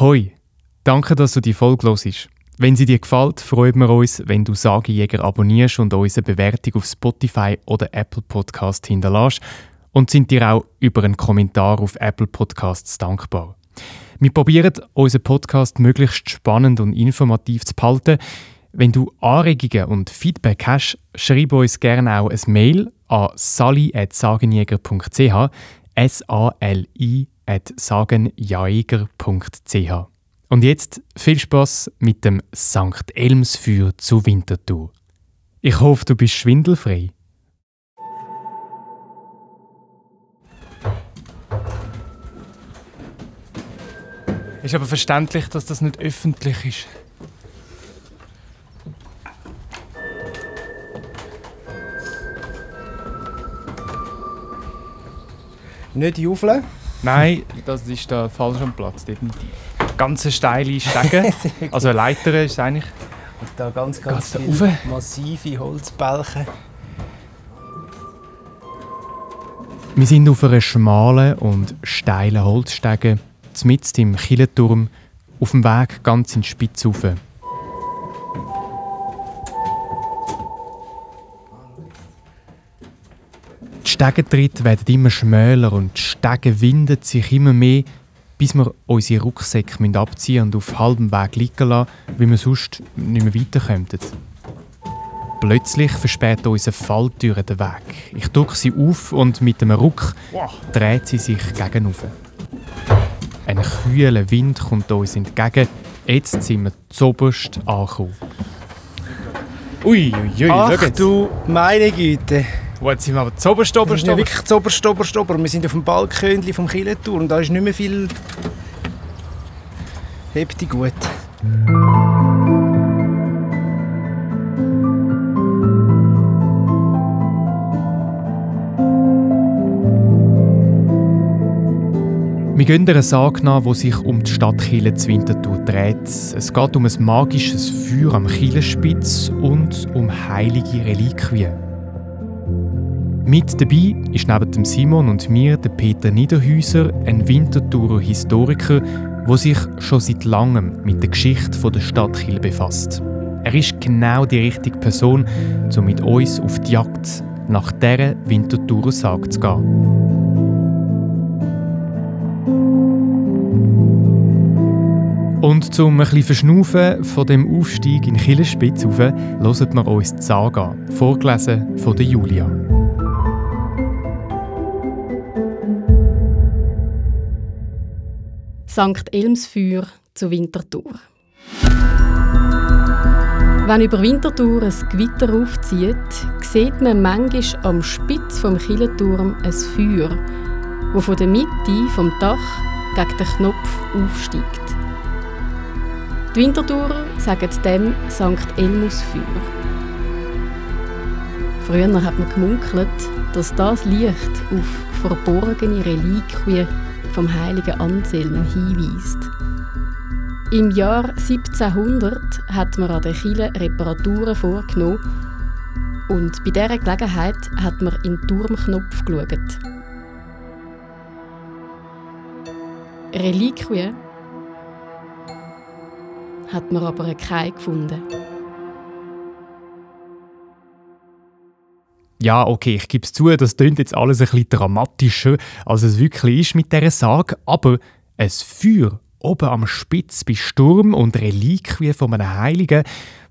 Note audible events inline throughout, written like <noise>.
Hoi, danke, dass du die Folge hörst. Wenn sie dir gefällt, freuen wir uns, wenn du Sagejäger abonnierst und unsere Bewertung auf Spotify oder Apple Podcast hinterlässt und sind dir auch über einen Kommentar auf Apple Podcasts dankbar. Wir probieren, unseren Podcast möglichst spannend und informativ zu behalten. Wenn du Anregungen und Feedback hast, schreib uns gerne auch ein Mail an sali.sagenjäger.ch Sagenjaeger.ch. Und jetzt viel Spaß mit dem St. Elmsfeuer zu Winterthur. Ich hoffe, du bist schwindelfrei. Ist aber verständlich, dass das nicht öffentlich ist. Nicht juffeln. Nein, <laughs> das ist der falsch am Platz, definitiv. Ganz steile Stege, <laughs> also eine Leiter ist eigentlich. Und da ganz, ganz Geht's da viele rauf? massive Holzbalken. Wir sind auf einer schmalen und steilen Holzstege, mitten im Killenturm, auf dem Weg ganz in die Spitze rauf. Stegentritte werden immer schmäler und die Stege winden sich immer mehr, bis wir unsere Rucksäcke abziehen und auf halbem Weg liegen lassen, weil wir sonst nicht mehr weiterkommen. Plötzlich versperrt unsere Falltür den Weg. Ich drücke sie auf und mit einem Ruck dreht sie sich gegen rauf. Ein kühler Wind kommt uns entgegen. Jetzt sind wir zoberst angekommen. Ui, ui, ui, Ach du meine Güte. Wo jetzt sind wir aber zoberst, Wir oberst, sind ja wirklich zoberst, oberst, oberst. Wir sind auf dem Balkönli vom Killentour und da ist nicht mehr viel... Hebt die gut. Wir gehen einer Sage nach, die sich um die Stadt Chile zu Winterthur dreht. Es geht um ein magisches Feuer am Chilespitz und um heilige Reliquien. Mit dabei ist neben dem Simon und mir der Peter Niederhäuser, ein Winterthurer Historiker, der sich schon seit langem mit der Geschichte der Stadt Chile befasst. Er ist genau die richtige Person, um mit uns auf die Jagd nach dieser Winterthurer Sage zu gehen. Und zum ein bisschen von dem Aufstieg in Killenspitz rauf, hören wir uns die Saga, vorgelesen von der Julia. St. Elmsfeuer zu Winterthur. Wenn über Winterthur ein Gewitter aufzieht, sieht man manchmal am Spitz vom Killenturm ein Feuer, wo von der Mitte vom Dach gegen den Knopf aufsteigt. Die Winterthurer sagen dem St. Elmusfeuer. Früher hat man gemunkelt, dass das Licht auf verborgene Reliquien vom heiligen Anselm hinweist. Im Jahr 1700 hat man an der Kille Reparaturen vorgenommen und bei dieser Gelegenheit hat man in den Turmknopf geschaut. Reliquien hat man aber keine gefunden. Ja, okay, ich gebe es zu, das klingt jetzt alles ein bisschen dramatischer, als es wirklich ist mit dieser Sage, aber ein Feuer oben am Spitz bei Sturm und Reliquien von einem Heiligen,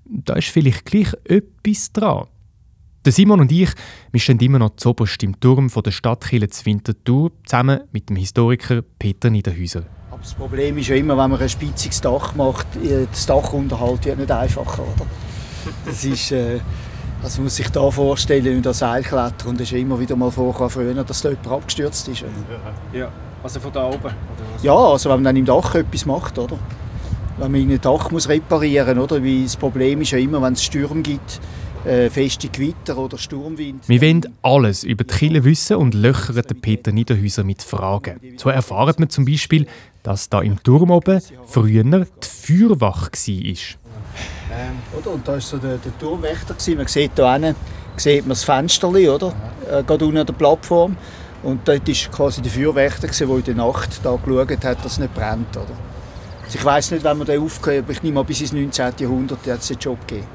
da ist vielleicht gleich etwas dran. Simon und ich, wir stehen immer noch zuoberst im Turm von der Stadtkirche zu Winterthur, zusammen mit dem Historiker Peter Niederhäuser. Aber das Problem ist ja immer, wenn man ein spitziges Dach macht, äh, das Dachunterhalt wird nicht einfacher, oder? Das ist, äh, also man muss sich da vorstellen, wenn das Seilklettern und es ist ja immer wieder mal vorgekommen früher, dass da jemand abgestürzt ist. oder? Ja, also von da oben. Ja, also wenn man dann im Dach etwas macht, oder? Wenn man in ein Dach muss reparieren, oder? Wie das Problem ist ja immer, wenn es Stürme gibt, äh, feste Gewitter oder Sturmwind. Wir wollen alles über die Kille wissen und löchern den Peter Niederhäuser mit Fragen. So erfahren wir zum Beispiel, dass da im Turm oben früher die Feuerwache war. Oder? Und da war so der, der Turmwächter. Gewesen. Man sieht hier hinten, sieht man das Fenster, oder? Äh, gerade unten an der Plattform. Und dort war quasi der Feuerwächter, der in der Nacht da geschaut hat, dass es nicht brennt. Oder? Also ich weiß nicht, wenn man den aufgehört, aber ich nehme mal bis ins 19. Jahrhundert hat es einen Job gegeben.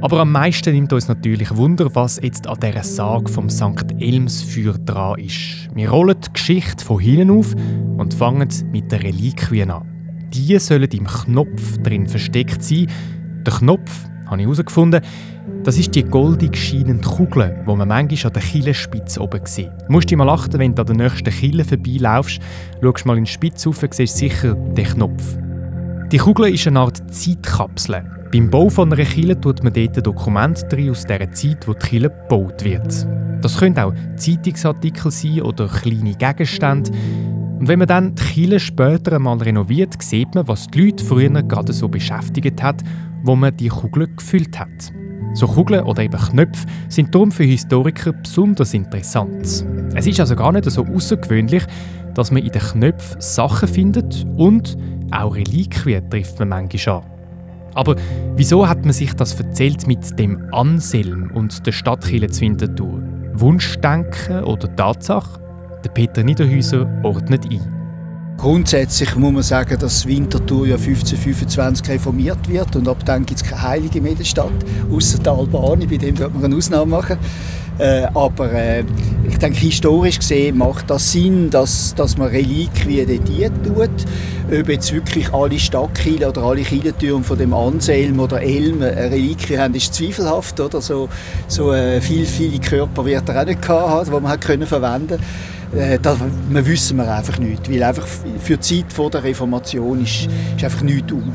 Aber am meisten nimmt uns natürlich Wunder, was jetzt an dieser Sage vom St. Elmsfeuer dran ist. Wir rollen die Geschichte von hinten auf und fangen mit der Reliquien an. Die sollen im Knopf drin versteckt sein. Der Knopf, habe ich herausgefunden, das ist die goldig scheinende Kugel, die man manchmal an der Kielenspitze oben sieht. Du musst dich mal achten, wenn du an der nächsten Kille vorbeilaufst, schaust mal in die Spitze rauf, siehst sicher den Knopf. Die Kugel ist eine Art Zeitkapsel. Beim Bau von einer Kille tut man dort Dokumente drin aus der Zeit, wo die Kille gebaut wird. Das können auch Zeitungsartikel sein oder kleine Gegenstände. Und wenn man dann die Kille später einmal renoviert, sieht man, was die Leute früher gerade so beschäftigt hat, wo man die Kugel gefüllt hat. So Kugeln oder eben Knöpfe sind darum für Historiker besonders interessant. Es ist also gar nicht so außergewöhnlich, dass man in den Knöpfen Sachen findet und auch Reliquien trifft man manchmal an. Aber wieso hat man sich das erzählt mit dem Anselm und der Stadtkirche zu Winterthur? Wunschdenken oder Tatsache? Der Peter Niederhäuser ordnet ein. Grundsätzlich muss man sagen, dass Winterthur ja 1525 reformiert wird und ab dann gibt es keine Heilige mehr in der Stadt, außer der Albani, bei dem wird man eine Ausnahme machen. Äh, aber äh, ich denke, historisch gesehen macht das Sinn, dass, dass man Reliquien datiert tut. Ob jetzt wirklich alle Stadtkirchen oder alle Kirchentürme von dem Anselm oder Elm eine Reliquie haben, ist zweifelhaft. Oder? So, so äh, viel, viele Körper wird er auch nicht gehabt haben, die man hat können verwenden konnte. Äh, das wir wissen wir einfach nicht, weil einfach für die Zeit vor der Reformation ist, ist einfach nichts um.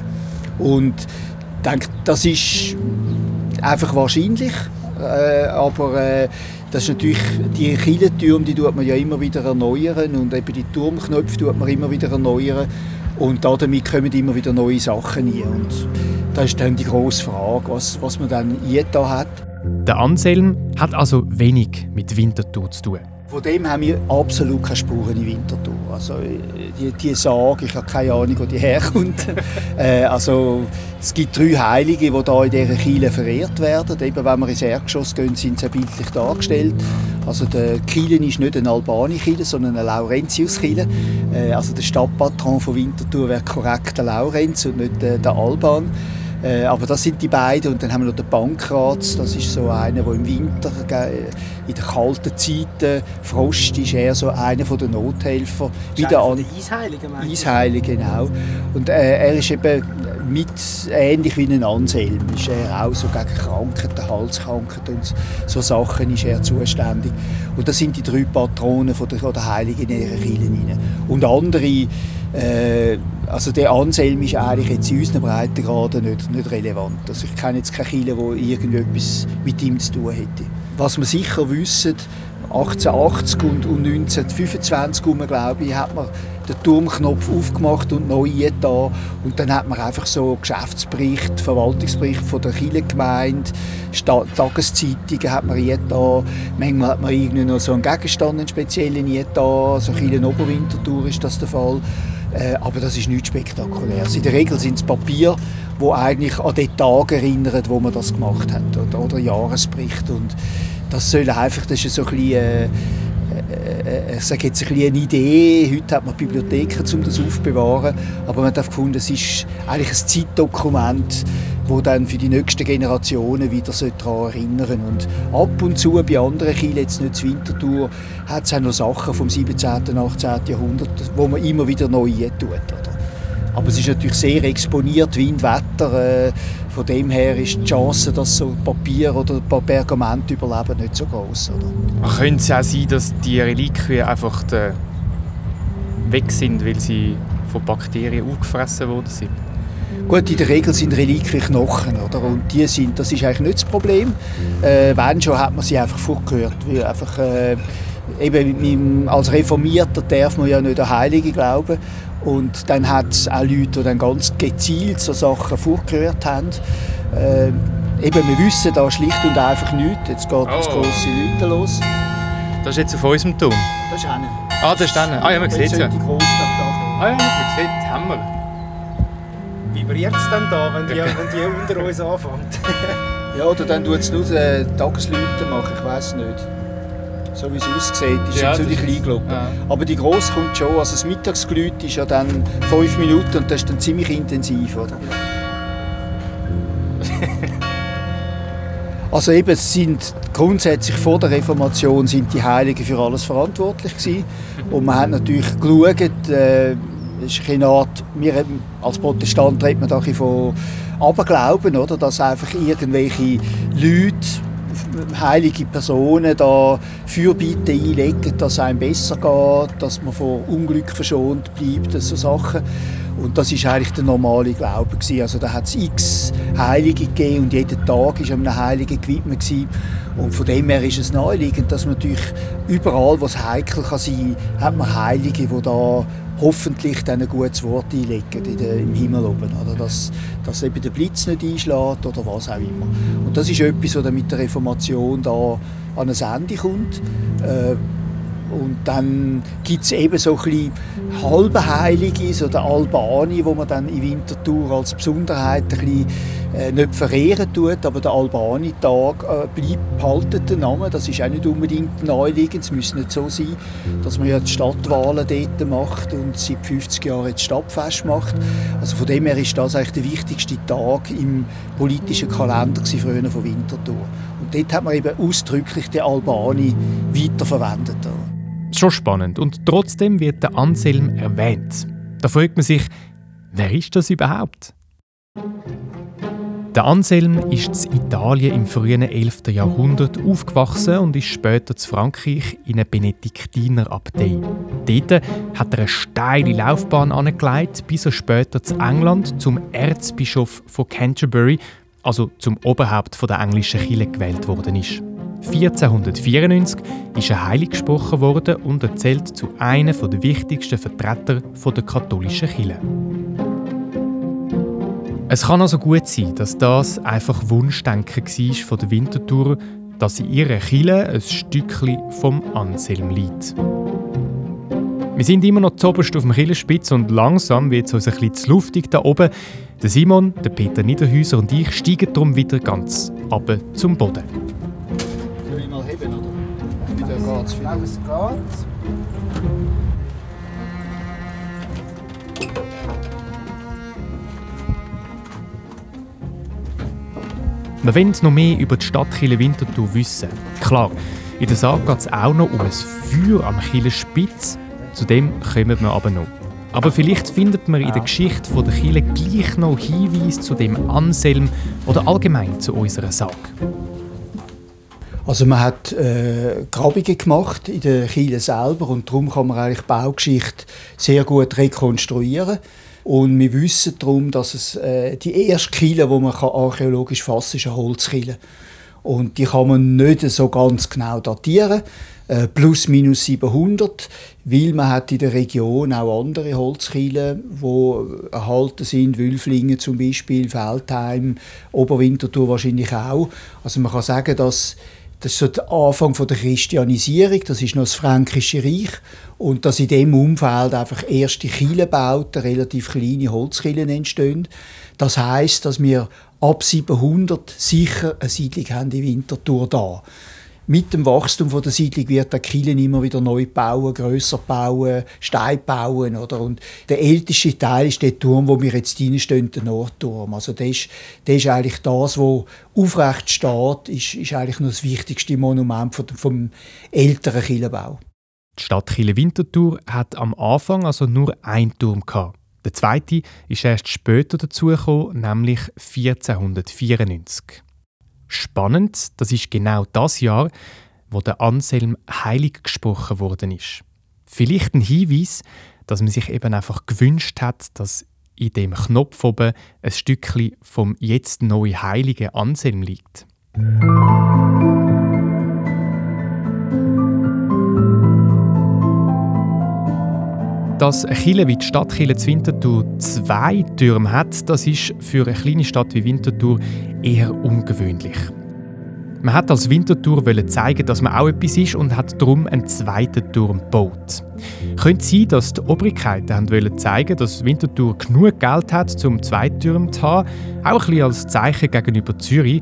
Und ich denke, das ist einfach wahrscheinlich, äh, aber äh, das ist natürlich, die Kirchentürme, die tut man ja immer wieder erneuern und eben die Turmknöpfe tut man immer wieder erneuern und damit kommen immer wieder neue Sachen rein. Und das ist dann die grosse Frage, was, was man dann da hat. Der Anselm hat also wenig mit Winterthur zu tun. Von dem haben wir absolut keine Spuren in Winterthur. Also die, die Sage, ich habe keine Ahnung, wo die herkommt. <laughs> äh, also es gibt drei Heilige, die hier in dieser Kirche verehrt werden. Eben, wenn wir ins Erdgeschoss gehen, sind sie bildlich dargestellt. Also der Kirche ist nicht ein Albani-Kirche, sondern eine Laurentius-Kirche. Äh, also der Stadtpatron von Winterthur wäre korrekt der Laurenz und nicht äh, der Alban. Äh, aber das sind die beiden. Und dann haben wir noch den Pankratz. Das ist so einer, der im Winter, in den kalten Zeiten, Frost ist eher so einer der Nothelfer. Wie der An Eisheilige, Eisheilige, genau. Und äh, er ist eben mit, ähnlich wie ein Anselm, ist er auch so gegen Krankheiten, Halskrankheiten und so Sachen ist er zuständig. Und das sind die drei Patronen von der, von der Heiligen in ihrer Kirche. Und andere äh, also der Anselm ist eigentlich jetzt in unseren Breitengraden nicht, nicht relevant. Also ich kenne jetzt keine Kirche, die irgendetwas mit ihm zu tun hätte. Was wir sicher wissen, 1880 und, und 1925 um, glaube ich, hat man den Turmknopf aufgemacht und neu da und dann hat man einfach so Geschäftsbericht, Verwaltungsbericht von der Kirchengemeinde, Tageszeitungen hat man da, manchmal hat man irgendwie noch so einen Gegenstand, einen speziellen da, so Kirchen Oberwintertour ist das der Fall. Äh, aber das ist nichts Spektakuläres. In der Regel sind es Papier, wo eigentlich an den Tag erinnern, wo man das gemacht hat oder, oder Jahresbericht und das soll einfach, das ist so ein bisschen, äh, äh, ich sage jetzt ein bisschen eine Idee. Heute hat man Bibliotheken, um das aufzubewahren, aber man hat gefunden, es ist eigentlich ein Zeitdokument, wo dann für die nächsten Generationen wieder daran erinnern Und ab und zu bei anderen Kielen, jetzt nicht zur Winterthur, hat es auch noch Sachen vom 17. und 18. Jahrhundert, wo man immer wieder neu tut. Oder? Aber es ist natürlich sehr exponiert, Wind, Wetter. Äh, von dem her ist die Chance, dass so Papier oder Pergament überleben, nicht so groß. Könnte es auch sein, dass die Reliquien einfach weg sind, weil sie von Bakterien aufgefressen worden sind? Gut, in der Regel sind Reliquien Knochen, oder? Und die sind, das ist eigentlich nicht das Problem. Äh, wenn schon, hat man sie einfach vorgehört, weil einfach äh, eben als Reformierter darf man ja nicht an Heilige glauben und dann hat es auch Leute, die dann ganz gezielt so Sachen vorgehört haben. Äh, eben, wir wissen da schlicht und einfach nichts. Jetzt geht oh. das grosse Leute los. Das ist jetzt auf unserem Turm? Das ist einer. Ah, das ist einer. Ah ja, man sieht es ja. Ah ja, man sieht den Hammer. Vibriert es dann da, wenn die, <laughs> wenn die unter uns anfängt? ja, oder dann tut es nur Tagesleute machen, ich weiß nicht. So wie es aussieht, ist Ja, jetzt die Kleinglocken. Ja. Aber die grosse kommt schon. Also das Mittagsglüt ist ja dann fünf Minuten und das ist dann ziemlich intensiv. Oder? Also eben, es sind grundsätzlich vor der Reformation sind die Heiligen für alles verantwortlich gewesen. Und man hat natürlich geschaut, äh, es ist eine Art, wir als Protestant redet man da von Aberglauben, oder? dass einfach irgendwelche Leute, heilige Personen da Fürbitte einlegen, dass es einem besser geht, dass man vor Unglück verschont bleibt, so Sachen. Und das ist eigentlich der normale Glaube. Also da hat es x Heilige gegeben und jeden Tag ist einem Heiligen gewidmet. Und von dem her ist es naheliegend, dass man natürlich überall, wo es heikel kann sein, hat man Heilige, die da hoffentlich dann ein gutes Wort einlegen in der, im Himmel oben. Oder? Dass, dass eben der Blitz nicht einschlägt oder was auch immer. Und das ist etwas, was mit der Reformation da an ein Ende kommt. Äh, und dann gibt es eben so ein halbe Heilige, so der Albani, wo man dann in Winterthur als Besonderheit ein bisschen, nicht verehren tut, aber der Albani-Tag äh, bleibt behalten der Name. Das ist auch nicht unbedingt naheliegend. Es müsste nicht so sein, dass man ja die Stadtwahlen dort macht und seit 50 Jahren jetzt Stadtfest macht. Also von dem her ist das eigentlich der wichtigste Tag im politischen Kalender früher von Winterthur. Und dort hat man eben ausdrücklich den Albani weiterverwendet. Schon spannend. Und trotzdem wird der Anselm erwähnt. Da fragt man sich, wer ist das überhaupt? Der Anselm ist in Italien im frühen 11. Jahrhundert aufgewachsen und ist später zu Frankreich in eine Benediktinerabtei. Dort hat er eine steile Laufbahn angelegt, bis er später zu England zum Erzbischof von Canterbury, also zum Oberhaupt der englischen Kirche gewählt worden ist. 1494 ist er heilig gesprochen worden und er zählt zu einem der wichtigsten Vertreter der katholischen Kirche. Es kann also gut sein, dass das einfach Wunschdenken war von der Winterthur, dass in ihrer Kirche ein Stückchen vom Anselm liegt. Wir sind immer noch zuoberst auf dem Kirchenspitz und langsam wird es uns ein bisschen zu luftig da oben. Der Simon, der Peter Niederhäuser und ich steigen darum wieder ganz ab zum Boden. Soll ich mal heben, oder? Wieder geht's Ich Wir wollen noch mehr über die Stadt Chile Winterthur wissen. Klar, in der Sache geht es auch noch um ein Feuer am Chile Spitz. Zu dem kommen wir aber noch. Aber vielleicht findet man in der Geschichte der Chile gleich noch Hinweise zu dem Anselm oder allgemein zu unserer Sage. Also man hat äh, Grabungen gemacht in der Kirche selber und darum kann man eigentlich die Baugeschichte sehr gut rekonstruieren. Und wir wissen darum, dass es äh, die erste Kille, wo man kann archäologisch fassen kann, ist eine Holzkille. Und die kann man nicht so ganz genau datieren, äh, plus minus 700, weil man hat in der Region auch andere Holzkielen, wo erhalten sind, Wülflingen zum Beispiel, Feldheim, Oberwinterthur wahrscheinlich auch. Also man kann sagen, dass das ist so der Anfang von der Christianisierung, das ist noch das Fränkische Reich und dass in dem Umfeld einfach erste Kielenbauten, relativ kleine Holzkielen entstehen. Das heißt, dass wir ab 700 sicher eine Siedlung haben in Winterthur da. Mit dem Wachstum der Siedlung wird der Kielen immer wieder neu bauen, grösser bauen, Stein bauen. Oder? Und der älteste Teil ist der Turm, wo wir jetzt stehen, der Nordturm. Also das ist, das ist eigentlich das, was aufrecht steht, ist, ist eigentlich noch das wichtigste Monument vom, vom älteren Kielenbau. Die Stadt Chile Winterthur hat am Anfang also nur einen Turm gehabt. Der zweite ist erst später dazugekommen, nämlich 1494. Spannend, das ist genau das Jahr, wo der Anselm heilig gesprochen worden ist. Vielleicht ein Hinweis, dass man sich eben einfach gewünscht hat, dass in dem Knopf oben ein Stückchen vom jetzt neu heiligen Anselm liegt. Dass eine Kirche wie die Stadt Chile zu Winterthur zwei Türme hat, das ist für eine kleine Stadt wie Winterthur eher ungewöhnlich. Man hat als Winterthur zeigen, dass man auch etwas ist und hat darum einen zweiten Turm gebaut. Könnte sein, dass die Obrigkeiten haben zeigen, dass Winterthur genug Geld hat, um zwei Türme zu haben, auch ein bisschen als Zeichen gegenüber Zürich,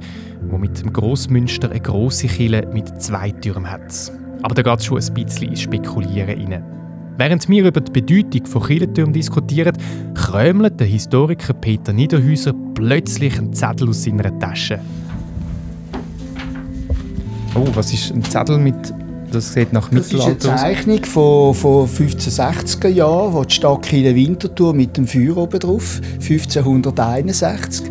wo mit dem Grossmünster eine grosse Kirche mit zwei Türmen hat. Aber da geht es schon ein bisschen ins Spekulieren rein. Während wir über die Bedeutung von Kirchentürmen diskutieren, krömelt der Historiker Peter Niederhäuser plötzlich einen Zettel aus seiner Tasche. Oh, was ist ein Zettel mit. Das sieht nach Mittelalter aus? Das ist eine Zeichnung von, von 1560er Jahren, wo die Stadt Kiel Winterthur mit dem Feuer oben drauf, 1561,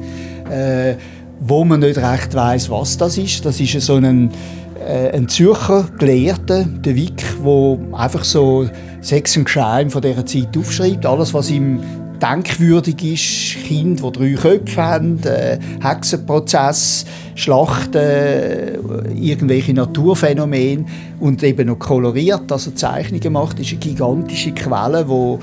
äh, wo man nicht recht weiß, was das ist. Das ist so ein ein Zürcher Gelehrter, der Wick, der einfach so Sex und Crime von dieser Zeit aufschreibt. Alles, was ihm denkwürdig ist, Kinder, die drei Köpfe haben, äh, Hexenprozess, Schlachten, äh, irgendwelche Naturphänomene und eben noch koloriert, also Zeichnungen macht, ist eine gigantische Quelle, wo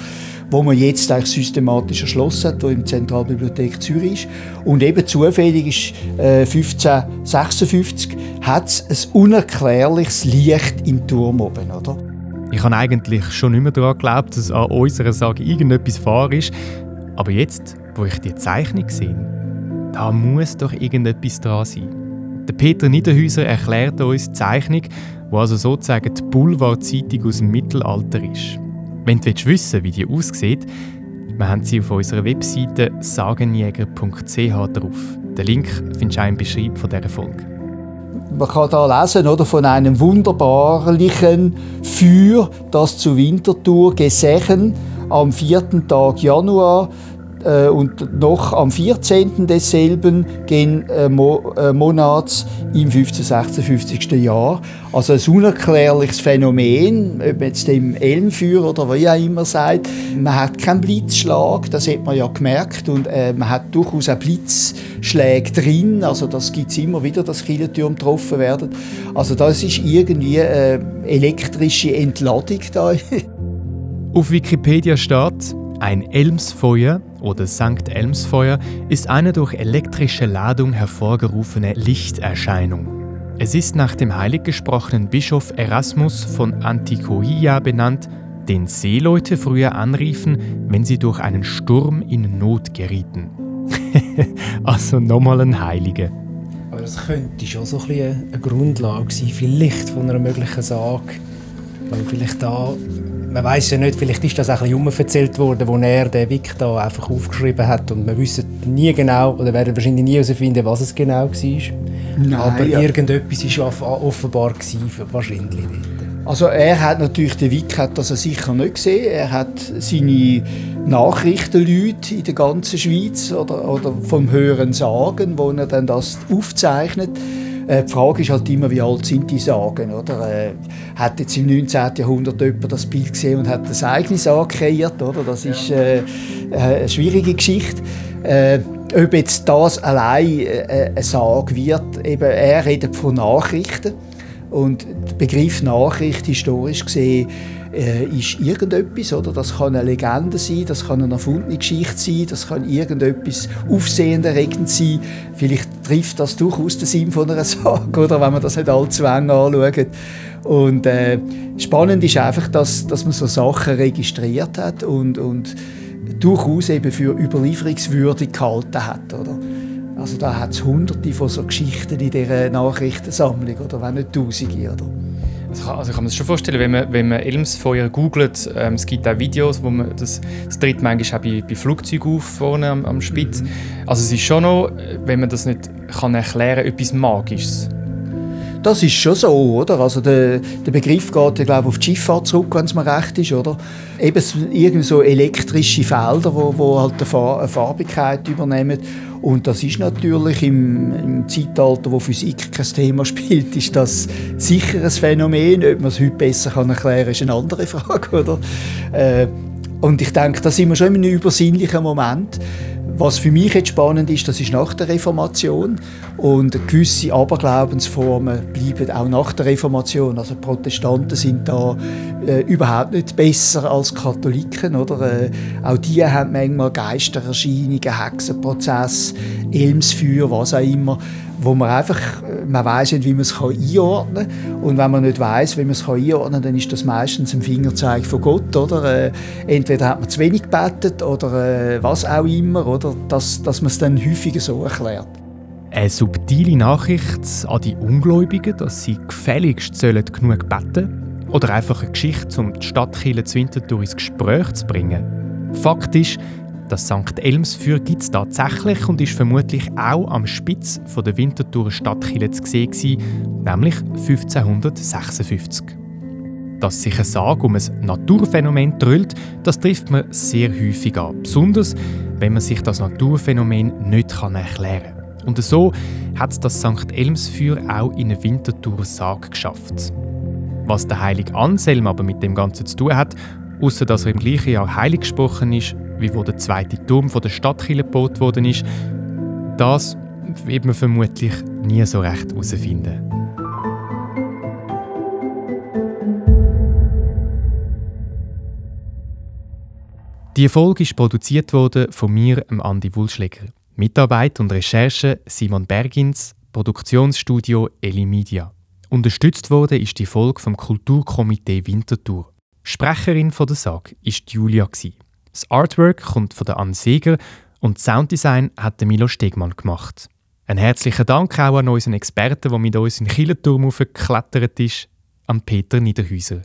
wo man jetzt eigentlich systematisch erschlossen hat, wo der Zentralbibliothek Zürich ist. Und eben zufällig ist äh, 1556 hat es ein unerklärliches Licht im Turm oben, oder? Ich habe eigentlich schon nicht mehr daran geglaubt, dass an unserer Sage irgendetwas wahr ist. Aber jetzt, wo ich die Zeichnung sehe, da muss doch irgendetwas dran sein. Der Peter Niederhäuser erklärt uns die Zeichnung, die also sozusagen die Boulevardzeitung aus dem Mittelalter ist. Wenn du wissen wie die aussieht, wir haben sie auf unserer Webseite sagenjäger.ch drauf. Den Link findest du auch im Beschreibung von dieser Folge. Man kann da lesen oder, von einem wunderbarlichen Feuer, das zu Winterthur gesehen am vierten Tag Januar und noch am 14. desselben gehen äh, äh, Monats im 1556. Jahr. Also ein unerklärliches Phänomen, ob man jetzt dem Elmfeuer oder wie auch immer sagt. Man hat keinen Blitzschlag, das hat man ja gemerkt und äh, man hat durchaus auch Blitzschläge drin, also das gibt es immer wieder, dass Kirchentürme getroffen werden. Also das ist irgendwie eine äh, elektrische Entladung da. <laughs> Auf Wikipedia steht, ein Elmsfeuer oder St. Elmsfeuer ist eine durch elektrische Ladung hervorgerufene Lichterscheinung. Es ist nach dem heiliggesprochenen Bischof Erasmus von Antiochia benannt, den Seeleute früher anriefen, wenn sie durch einen Sturm in Not gerieten. <laughs> also nochmal ein Heiliger. Aber das könnte schon so ein eine Grundlage sein, vielleicht von einer möglichen Sage. Weil vielleicht da man weiß ja nicht, vielleicht ist das auch ein bisschen erzählt worden, wo er den Wick da einfach aufgeschrieben hat und wir wissen nie genau oder werden wahrscheinlich nie herausfinden, was es genau war. Nein, Aber ja. irgendetwas war offenbar gewesen, wahrscheinlich. Also er hat natürlich den Wick hat das er sicher nicht gesehen. Er hat seine Nachrichtenleute in der ganzen Schweiz oder, oder vom Hören sagen, wo er dann das aufzeichnet. Äh, die Frage ist halt immer, wie alt sind die Sagen, oder? Äh, hat jetzt im 19. Jahrhundert jemand das Bild gesehen und hat das eigene Sage kreiert, oder? Das ist äh, äh, eine schwierige Geschichte. Äh, ob jetzt das allein äh, eine Sage wird, eben, er redet von Nachrichten und der Begriff Nachricht historisch gesehen äh, ist irgendetwas, oder? Das kann eine Legende sein, das kann eine erfundene Geschichte sein, das kann irgendetwas Aufsehenerregend sein. Vielleicht trifft das durchaus den Sinn von einer <laughs> Sage, oder? Wenn man das nicht allzu eng anschaut. Und äh, spannend ist einfach, dass, dass man so Sachen registriert hat und, und durchaus eben für überlieferungswürdig gehalten hat, oder? Also da hat es hunderte von so Geschichten in dieser Nachrichtensammlung, oder wenn nicht tausende, oder? Also, also ich kann mir das schon vorstellen, wenn man, wenn man Elmsfeuer googelt, ähm, es gibt auch Videos, wo man das, das tritt manchmal auch bei, bei Flugzeugen auf, vorne am, am Spitz. Mhm. Also es ist schon noch, wenn man das nicht kann erklären etwas Magisches. Das ist schon so, oder? Also der, der Begriff geht ja, glaube auf die Schifffahrt zurück, wenn es mir recht ist, oder? Eben irgendwie so elektrische Felder, wo, wo halt eine Farbigkeit übernehmen und das ist natürlich im, im, Zeitalter, wo Physik kein Thema <laughs> spielt, ist das sicher ein Phänomen. Ob man es heute besser kann erklären kann, ist eine andere Frage. Oder? Äh, und ich denke, da sind wir schon in einem übersinnlichen Moment. Was für mich jetzt spannend ist, das ist nach der Reformation und gewisse Aberglaubensformen bleiben auch nach der Reformation. Also Protestanten sind da äh, überhaupt nicht besser als Katholiken, oder? Äh, auch die haben manchmal Geistererscheinungen, Hexenprozess, Elmsfeuer, was auch immer, wo man einfach, äh, man weiß nicht, wie man es einordnen kann. Und wenn man nicht weiß, wie man es einordnen kann, dann ist das meistens ein Fingerzeig von Gott, oder? Äh, entweder hat man zu wenig gebetet oder äh, was auch immer, oder? Dass, dass man es dann häufiger so erklärt. Eine subtile Nachricht an die Ungläubigen, dass sie gefälligst sollen genug beten Oder einfach eine Geschichte, um die Stadtkirche zu Winterthur ins Gespräch zu bringen? Fakt ist, das St. Elmsfeuer gibt es tatsächlich und ist vermutlich auch am Spitz von der Winterthurer Stadtkirche zu sehen, nämlich 1556. Dass sich eine Sage um ein Naturphänomen drüllt, das trifft man sehr häufig an. Besonders, wenn man sich das Naturphänomen nicht erklären kann. Und so hat das St. Elmsfeuer auch in eine Winterthurer Sage geschafft. Was der heilige Anselm aber mit dem Ganzen zu tun hat, außer dass er im gleichen Jahr heilig gesprochen ist, wie wo der zweite Turm von der Stadtkirche gebaut worden ist, das wird man vermutlich nie so recht herausfinden. Die Folge ist produziert worden von mir, Andi Wulschläger. Mitarbeit und Recherche Simon Bergins, Produktionsstudio Eli Media. Unterstützt wurde ist die Folge vom Kulturkomitee Winterthur. Sprecherin von der SAG ist Julia. Das Artwork kommt von der Anne Seger und das Sounddesign hat Milo Stegmann gemacht. Ein herzlichen Dank auch an unseren Experten, der mit uns in den Kielenturm geklettert ist, an Peter Niederhäuser.